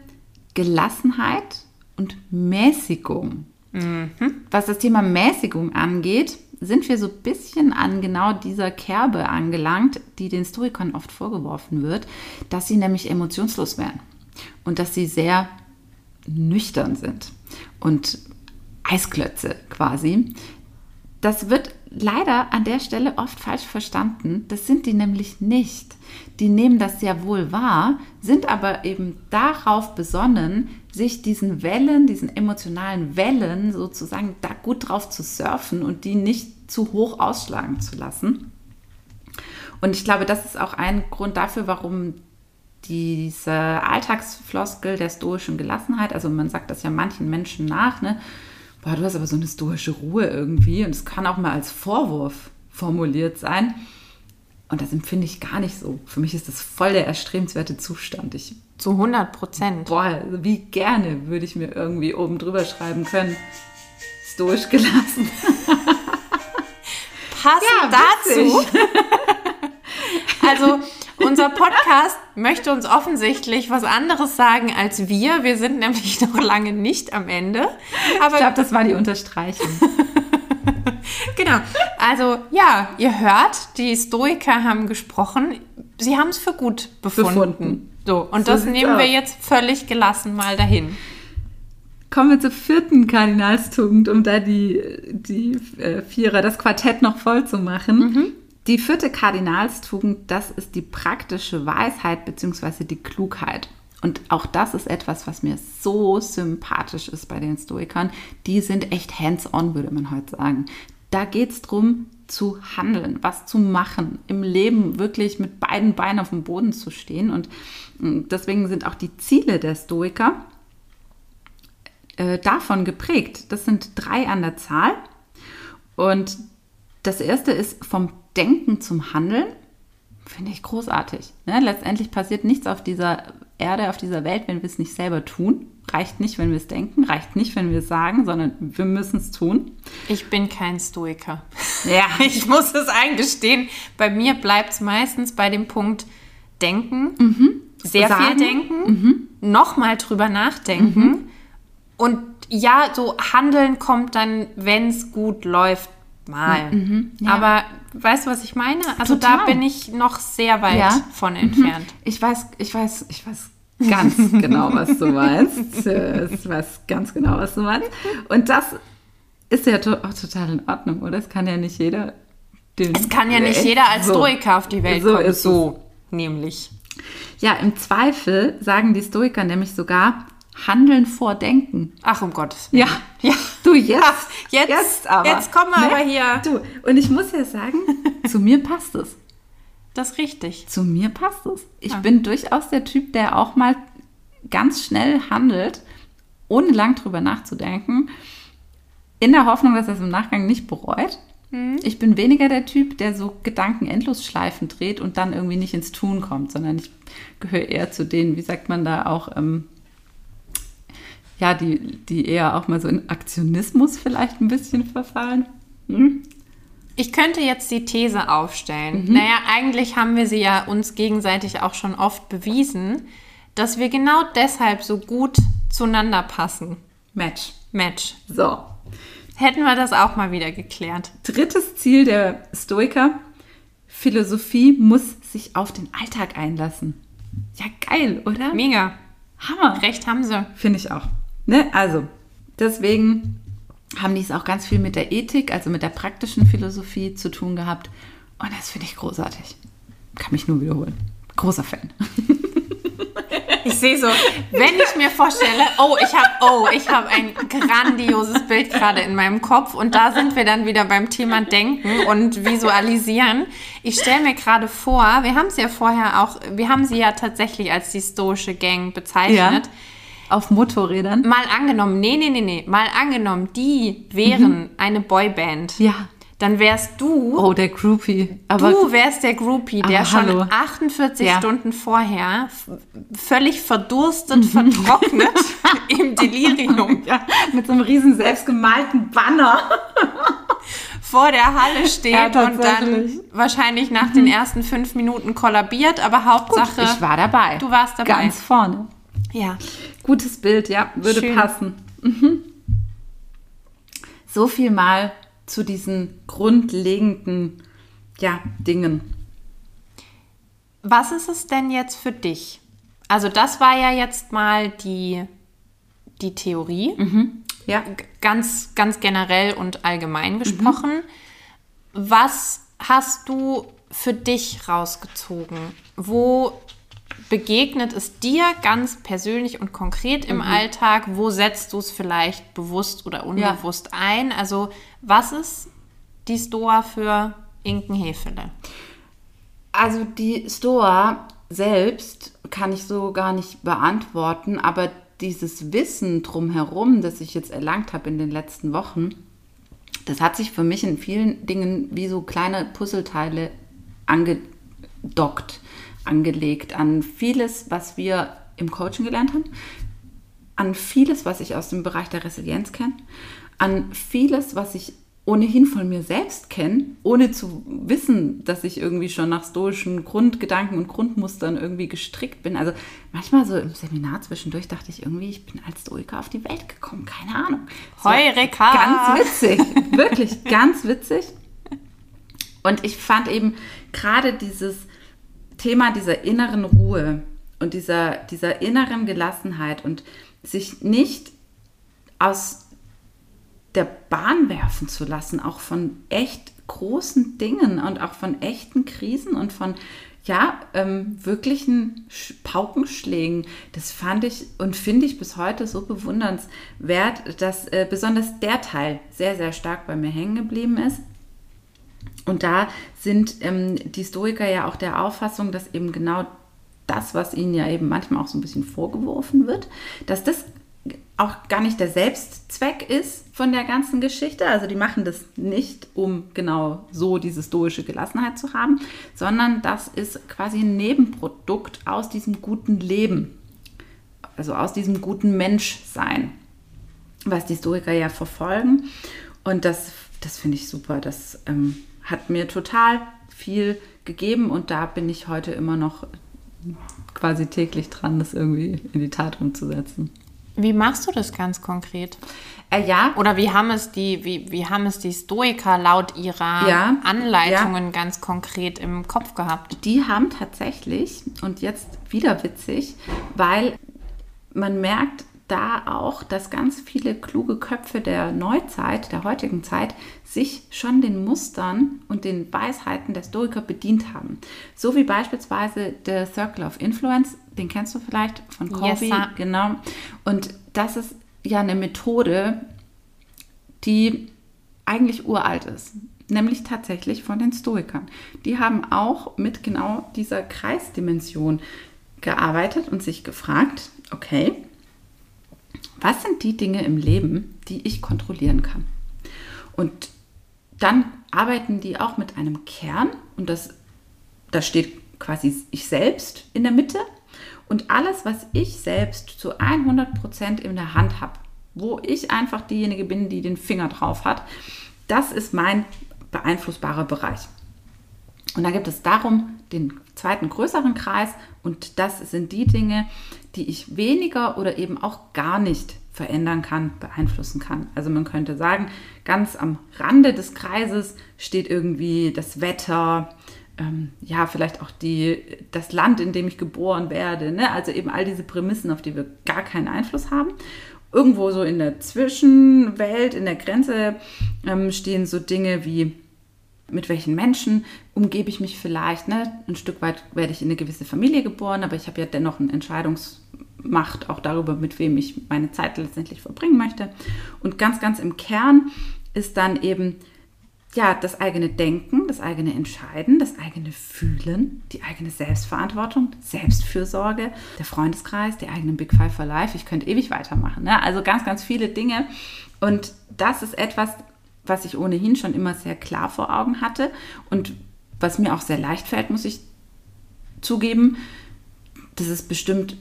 Gelassenheit und Mäßigung. Mhm. Was das Thema Mäßigung angeht, sind wir so ein bisschen an genau dieser Kerbe angelangt, die den Stoikern oft vorgeworfen wird, dass sie nämlich emotionslos wären und dass sie sehr nüchtern sind und Eisklötze quasi. Das wird leider an der Stelle oft falsch verstanden. Das sind die nämlich nicht. Die nehmen das sehr wohl wahr, sind aber eben darauf besonnen, sich diesen Wellen, diesen emotionalen Wellen sozusagen da gut drauf zu surfen und die nicht zu hoch ausschlagen zu lassen. Und ich glaube, das ist auch ein Grund dafür, warum diese Alltagsfloskel der stoischen Gelassenheit, also man sagt das ja manchen Menschen nach, ne? Boah, du hast aber so eine stoische Ruhe irgendwie und es kann auch mal als Vorwurf formuliert sein. Und das empfinde ich gar nicht so. Für mich ist das voll der erstrebenswerte Zustand. Ich, Zu 100 Prozent. boah, also wie gerne würde ich mir irgendwie oben drüber schreiben können. Stoisch gelassen. Passend dazu. also unser Podcast möchte uns offensichtlich was anderes sagen als wir. Wir sind nämlich noch lange nicht am Ende. Aber Ich glaube, das war die Unterstreichung. genau. Also ja, ihr hört, die Stoiker haben gesprochen. Sie haben es für gut befunden. Befunden. So, und So das nehmen wir jetzt völlig gelassen mal dahin. Kommen wir zur vierten Kardinalstugend, um da die, die äh, Vierer, das Quartett noch voll zu machen. Die vierte Kardinalstugend, das ist die praktische Weisheit bzw. die Klugheit. Und auch das ist etwas, was mir so sympathisch ist bei den Stoikern. Die sind echt hands-on, würde man heute sagen. Da geht es darum, zu handeln, was zu machen, im Leben wirklich mit beiden Beinen auf dem Boden zu stehen. Und mh, deswegen sind auch die Ziele der Stoiker äh, davon geprägt. Das sind drei an der Zahl. Und das erste ist vom Denken zum Handeln. Finde ich großartig. Ne? Letztendlich passiert nichts auf dieser Erde, auf dieser Welt, wenn wir es nicht selber tun. Reicht nicht, wenn wir es denken, reicht nicht, wenn wir es sagen, sondern wir müssen es tun. Ich bin kein Stoiker. Ja, Ich muss es eingestehen. Bei mir bleibt es meistens bei dem Punkt Denken, sehr Sagen. viel Denken, nochmal drüber nachdenken. Und ja, so Handeln kommt dann, wenn es gut läuft, mal. ja. Aber weißt du, was ich meine? Also da Total. bin ich noch sehr weit Ja. von entfernt. Ich weiß, ich weiß, ich weiß ganz genau, was du meinst. Ich weiß ganz genau, was du meinst. Und das ist ja to auch total in Ordnung, oder? Es kann ja nicht jeder. Den Es kann ja nicht jeder als so. Stoiker auf die Welt So kommen. ist es. so, nämlich. Ja, im Zweifel sagen die Stoiker nämlich sogar Handeln vor Denken. Ach, um Gottes Willen. Ja, Ja. Du jetzt, Jetzt- jetzt aber. jetzt kommen wir aber hier. Du und ich muss ja sagen, zu mir passt es. Das ist richtig. Zu mir passt es. Ich Ja. bin durchaus der Typ, der auch mal ganz schnell handelt, ohne lang drüber nachzudenken, in der Hoffnung, dass er es im Nachgang nicht bereut. Mhm. Ich bin weniger der Typ, der so Gedanken endlos Schleifen dreht und dann irgendwie nicht ins Tun kommt, sondern ich gehöre eher zu denen, wie sagt man da auch, ähm, ja, die, die eher auch mal so in Aktionismus vielleicht ein bisschen verfallen. Hm? Ich könnte jetzt die These aufstellen. Mhm. Naja, eigentlich haben wir sie ja uns gegenseitig auch schon oft bewiesen, dass wir genau deshalb so gut zueinander passen. Match. Match. So, Hätten wir das auch mal wieder geklärt. Drittes Ziel der Stoiker, Philosophie muss sich auf den Alltag einlassen. Ja, geil, oder? Mega. Hammer. Recht haben sie. Finde ich auch. Ne? Also, deswegen haben die es auch ganz viel mit der Ethik, also mit der praktischen Philosophie zu tun gehabt. Und das finde ich großartig. Kann mich nur wiederholen. Großer Fan. Ich sehe so, wenn ich mir vorstelle, oh, ich habe oh, ich habe ein grandioses Bild gerade in meinem Kopf und da sind wir dann wieder beim Thema Denken und Visualisieren. Ich stelle mir gerade vor, wir haben es ja vorher auch, wir haben sie ja tatsächlich als die stoische Gang bezeichnet. Auf Motorrädern. Mal angenommen, nee, nee, nee, nee, mal angenommen, die wären eine Boyband. Ja. Dann wärst du Oh, der Groupie. Aber Du wärst der Groupie, der Aber schon hallo. 48 Ja. Stunden vorher völlig verdurstet, vertrocknet im Delirium ja, mit so einem riesen selbstgemalten Banner. vor der Halle steht Ja, und dann wahrscheinlich nach den ersten fünf Minuten kollabiert, aber Hauptsache, ich war dabei. du warst dabei. Ganz vorne. Ja. Gutes Bild, ja, würde Schön. passen. Mhm. So viel mal zu diesen grundlegenden ja, Dingen. Was ist es denn jetzt für dich? Also das war ja jetzt mal die, die Theorie. Ja, G- ganz, ganz generell und allgemein gesprochen. Was hast du für dich rausgezogen? Wo begegnet es dir ganz persönlich und konkret im Alltag? Wo setzt du es vielleicht bewusst oder unbewusst ein? Also, was ist die Stoa für Inken Hefele? also die Stoa selbst kann ich so gar nicht beantworten, aber dieses Wissen drumherum, das ich jetzt erlangt habe in den letzten Wochen, das hat sich für mich in vielen Dingen wie so kleine Puzzleteile angedockt, angelegt an vieles, was wir im Coaching gelernt haben, an vieles, was ich aus dem Bereich der Resilienz kenne, an vieles, was ich ohnehin von mir selbst kenne, ohne zu wissen, dass ich irgendwie schon nach stoischen Grundgedanken und Grundmustern irgendwie gestrickt bin. Also manchmal so im Seminar zwischendurch dachte ich irgendwie, ich bin als Stoiker auf die Welt gekommen, keine Ahnung. Heureka! Ganz witzig, wirklich ganz witzig. Und ich fand eben gerade dieses Thema dieser inneren Ruhe und dieser, dieser inneren Gelassenheit und sich nicht aus der Bahn werfen zu lassen, auch von echt großen Dingen und auch von echten Krisen und von ja, ähm, wirklichen Paukenschlägen. Das fand ich und finde ich bis heute so bewundernswert, dass äh, besonders der Teil sehr, sehr stark bei mir hängen geblieben ist. Und da sind ähm, die Stoiker ja auch der Auffassung, dass eben genau das, was ihnen ja eben manchmal auch so ein bisschen vorgeworfen wird, dass das auch gar nicht der Selbstzweck ist von der ganzen Geschichte. Also die machen das nicht, um genau so diese stoische Gelassenheit zu haben, sondern das ist quasi ein Nebenprodukt aus diesem guten Leben, also aus diesem guten Menschsein, was die Stoiker ja verfolgen. Und das, das finde ich super. Das ähm, hat mir total viel gegeben und da bin ich heute immer noch quasi täglich dran, das irgendwie in die Tat umzusetzen. Wie machst du das ganz konkret? Äh, ja. Oder wie haben es die, wie, wie haben es die Stoiker laut ihrer Ja. Anleitungen Ja. ganz konkret im Kopf gehabt? Die haben tatsächlich, und jetzt wieder witzig, weil man merkt da auch, dass ganz viele kluge Köpfe der Neuzeit, der heutigen Zeit, sich schon den Mustern und den Weisheiten der Stoiker bedient haben. So wie beispielsweise der Circle of Influence, den kennst du vielleicht von Yes, Covey, sir. genau. Und das ist ja eine Methode, die eigentlich uralt ist, nämlich tatsächlich von den Stoikern. Die haben auch mit genau dieser Kreisdimension gearbeitet und sich gefragt, okay, was sind die Dinge im Leben, die ich kontrollieren kann? Und dann arbeiten die auch mit einem Kern und das, da steht quasi ich selbst in der Mitte und alles, was ich selbst zu 100% in der Hand habe, wo ich einfach diejenige bin, die den Finger drauf hat, das ist mein beeinflussbarer Bereich. Und da gibt es darum den zweiten größeren Kreis und das sind die Dinge, die ich weniger oder eben auch gar nicht verändern kann, beeinflussen kann. Also man könnte sagen, ganz am Rande des Kreises steht irgendwie das Wetter, ähm, ja, vielleicht auch die, das Land, in dem ich geboren werde. Ne? Also eben all diese Prämissen, auf die wir gar keinen Einfluss haben. Irgendwo so in der Zwischenwelt, in der Grenze ähm, stehen so Dinge wie mit welchen Menschen umgebe ich mich vielleicht. Ne? Ein Stück weit werde ich in eine gewisse Familie geboren, aber ich habe ja dennoch eine Entscheidungsmacht auch darüber, mit wem ich meine Zeit letztendlich verbringen möchte. Und ganz, ganz im Kern ist dann eben ja das eigene Denken, das eigene Entscheiden, das eigene Fühlen, die eigene Selbstverantwortung, Selbstfürsorge, der Freundeskreis, die eigenen Big Five for Life. Ich könnte ewig weitermachen. Ne? Also ganz, ganz viele Dinge. Und das ist etwas, was ich ohnehin schon immer sehr klar vor Augen hatte und was mir auch sehr leicht fällt, muss ich zugeben. Das ist bestimmt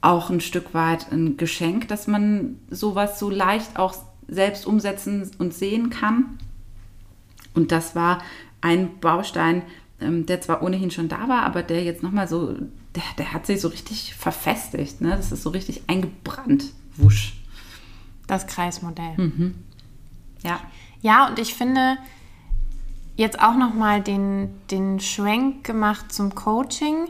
auch ein Stück weit ein Geschenk, dass man sowas so leicht auch selbst umsetzen und sehen kann. Und das war ein Baustein, ähm, der zwar ohnehin schon da war, aber der jetzt nochmal so, der, der hat sich so richtig verfestigt. Ne? Das ist so richtig eingebrannt. Wusch. Das Kreismodell. Hm. Ja. Ja, und ich finde jetzt auch nochmal den, den Schwenk gemacht zum Coaching.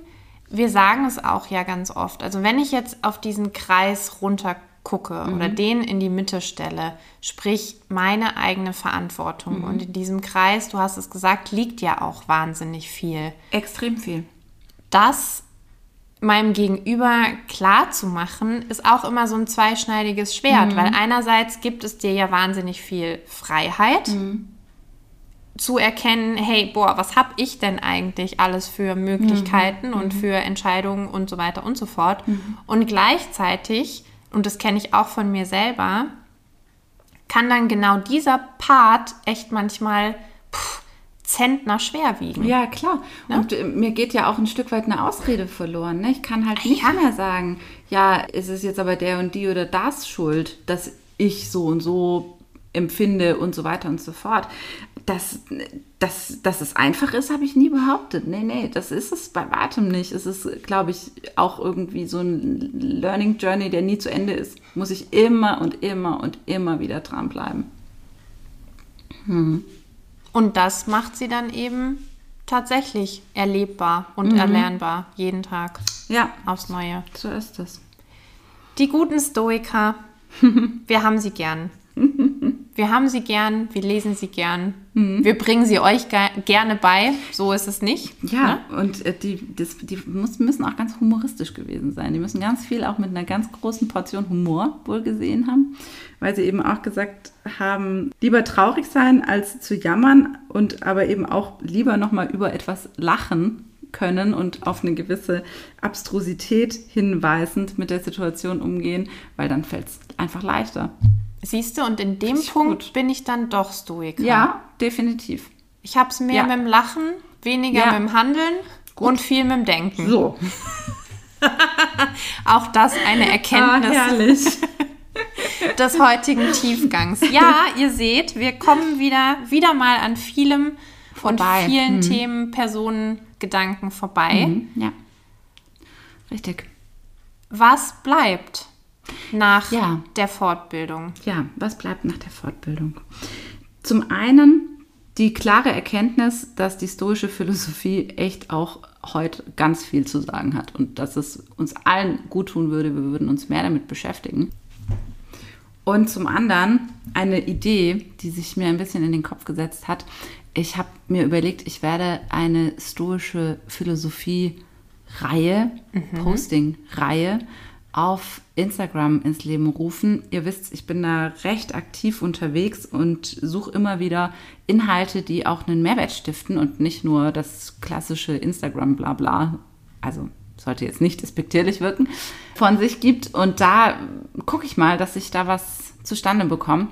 Wir sagen es auch ja ganz oft. Also wenn ich jetzt auf diesen Kreis runter gucke oder den in die Mitte stelle, sprich meine eigene Verantwortung. Und in diesem Kreis, du hast es gesagt, liegt ja auch wahnsinnig viel. Extrem viel. das meinem Gegenüber klar zu machen, ist auch immer so ein zweischneidiges Schwert, weil einerseits gibt es dir ja wahnsinnig viel Freiheit, zu erkennen, hey, boah, was habe ich denn eigentlich alles für Möglichkeiten und für Entscheidungen und so weiter und so fort. Und gleichzeitig, und das kenne ich auch von mir selber, kann dann genau dieser Part echt manchmal pff, Zentner schwer wiegen. Ja, klar. Und äh, mir geht ja auch ein Stück weit eine Ausrede verloren. Ne? Ich kann halt nicht mehr sagen, ja, es ist jetzt aber der und die oder das schuld, dass ich so und so empfinde und so weiter und so fort. Dass, dass, dass es einfach ist, habe ich nie behauptet. Nee, nee, das ist es bei weitem nicht. Es ist, glaube ich, auch irgendwie so ein Learning Journey, der nie zu Ende ist. Muss ich immer und immer und immer wieder dranbleiben. Und das macht sie dann eben tatsächlich erlebbar und erlernbar jeden Tag Ja, aufs Neue. so ist es. Die guten Stoiker, wir haben sie gern. Wir haben sie gern, wir lesen sie gern. Wir bringen sie euch ge gerne bei, so ist es nicht. Ja, und äh, die, das, die muss, müssen auch ganz humoristisch gewesen sein. Die müssen ganz viel auch mit einer ganz großen Portion Humor wohl gesehen haben, weil sie eben auch gesagt haben, lieber traurig sein als zu jammern und aber eben auch lieber nochmal über etwas lachen können und auf eine gewisse Abstrusität hinweisend mit der Situation umgehen, weil dann fällt es einfach leichter. Siehst du, und in dem Punkt gut. bin ich dann doch Stoiker. Ja, definitiv. Ich habe es mehr Ja. mit dem Lachen, weniger Ja. mit dem Handeln und viel mit dem Denken. So. Auch das eine Erkenntnis Ah, herrlich. des heutigen Tiefgangs. Ja, ihr seht, wir kommen wieder, wieder mal an vielem Vorbei. und vielen Themen, Personen, Gedanken vorbei. Mhm, ja. Richtig. Was bleibt nach Ja. der Fortbildung? Ja, was bleibt nach der Fortbildung? Zum einen die klare Erkenntnis, dass die stoische Philosophie echt auch heute ganz viel zu sagen hat und dass es uns allen gut tun würde, wir würden uns mehr damit beschäftigen. Und zum anderen eine Idee, die sich mir ein bisschen in den Kopf gesetzt hat. Ich habe mir überlegt, ich werde eine stoische Philosophie-Reihe, Posting-Reihe auf Instagram ins Leben rufen. Ihr wisst, ich bin da recht aktiv unterwegs und suche immer wieder Inhalte, die auch einen Mehrwert stiften und nicht nur das klassische Instagram-Blabla, also sollte jetzt nicht despektierlich wirken, von sich gibt. Und da gucke ich mal, dass ich da was zustande bekomme.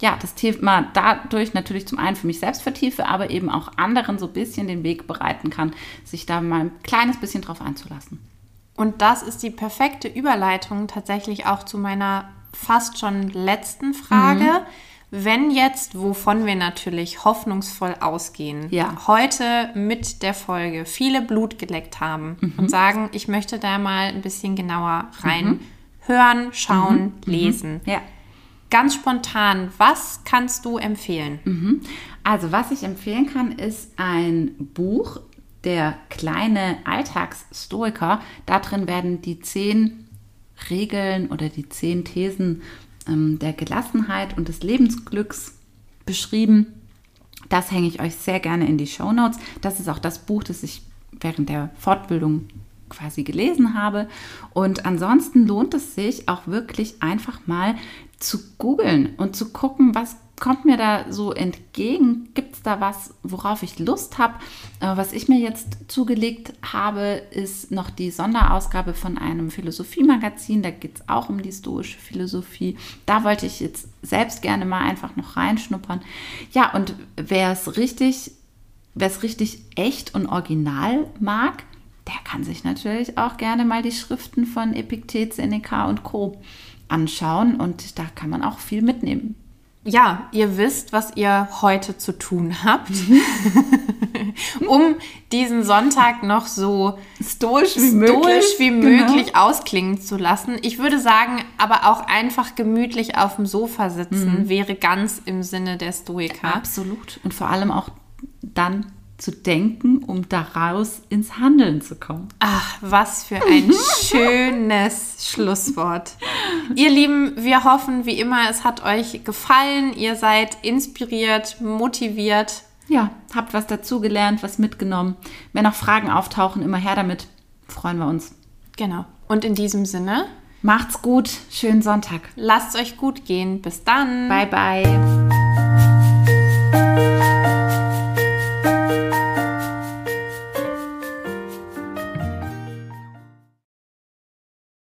Ja, das Thema dadurch natürlich zum einen für mich selbst vertiefe, aber eben auch anderen so ein bisschen den Weg bereiten kann, sich da mal ein kleines bisschen drauf einzulassen. Und das ist die perfekte Überleitung tatsächlich auch zu meiner fast schon letzten Frage. Wenn jetzt, wovon wir natürlich hoffnungsvoll ausgehen, Ja. heute mit der Folge viele Blut geleckt haben und sagen, ich möchte da mal ein bisschen genauer rein hören, schauen, lesen. Ja. Ganz spontan, was kannst du empfehlen? Also, was ich empfehlen kann, ist ein Buch, der kleine Alltagsstoiker. Da drin werden die zehn Regeln oder die zehn Thesen ähm, der Gelassenheit und des Lebensglücks beschrieben. Das hänge ich euch sehr gerne in die Show Notes. Das ist auch das Buch, das ich während der Fortbildung quasi gelesen habe. Und ansonsten lohnt es sich auch wirklich einfach mal zu googeln und zu gucken, was kommt mir da so entgegen? Gibt es da was, worauf ich Lust habe? Äh, was ich mir jetzt zugelegt habe, ist noch die Sonderausgabe von einem Philosophiemagazin. Da geht es auch um die stoische Philosophie. Da wollte ich jetzt selbst gerne mal einfach noch reinschnuppern. Ja, und wer es richtig, wer es richtig echt und original mag, der kann sich natürlich auch gerne mal die Schriften von Epiktet, Seneca und Co. anschauen und da kann man auch viel mitnehmen. Ja, ihr wisst, was ihr heute zu tun habt, um diesen Sonntag noch so Stoisch stoisch wie Genau. möglich ausklingen zu lassen. Ich würde sagen, aber auch einfach gemütlich auf dem Sofa sitzen wäre ganz im Sinne der Stoiker. Absolut. Und vor allem auch dann zu denken, um daraus ins Handeln zu kommen. Ach, was für ein schönes Schlusswort. Ihr Lieben, wir hoffen wie immer, es hat euch gefallen. Ihr seid inspiriert, motiviert. Ja, habt was dazugelernt, was mitgenommen. Wenn noch Fragen auftauchen, immer her damit. Freuen wir uns. Genau. Und in diesem Sinne, Macht's gut. Schönen Sonntag. lasst euch gut gehen. Bis dann. Bye, bye.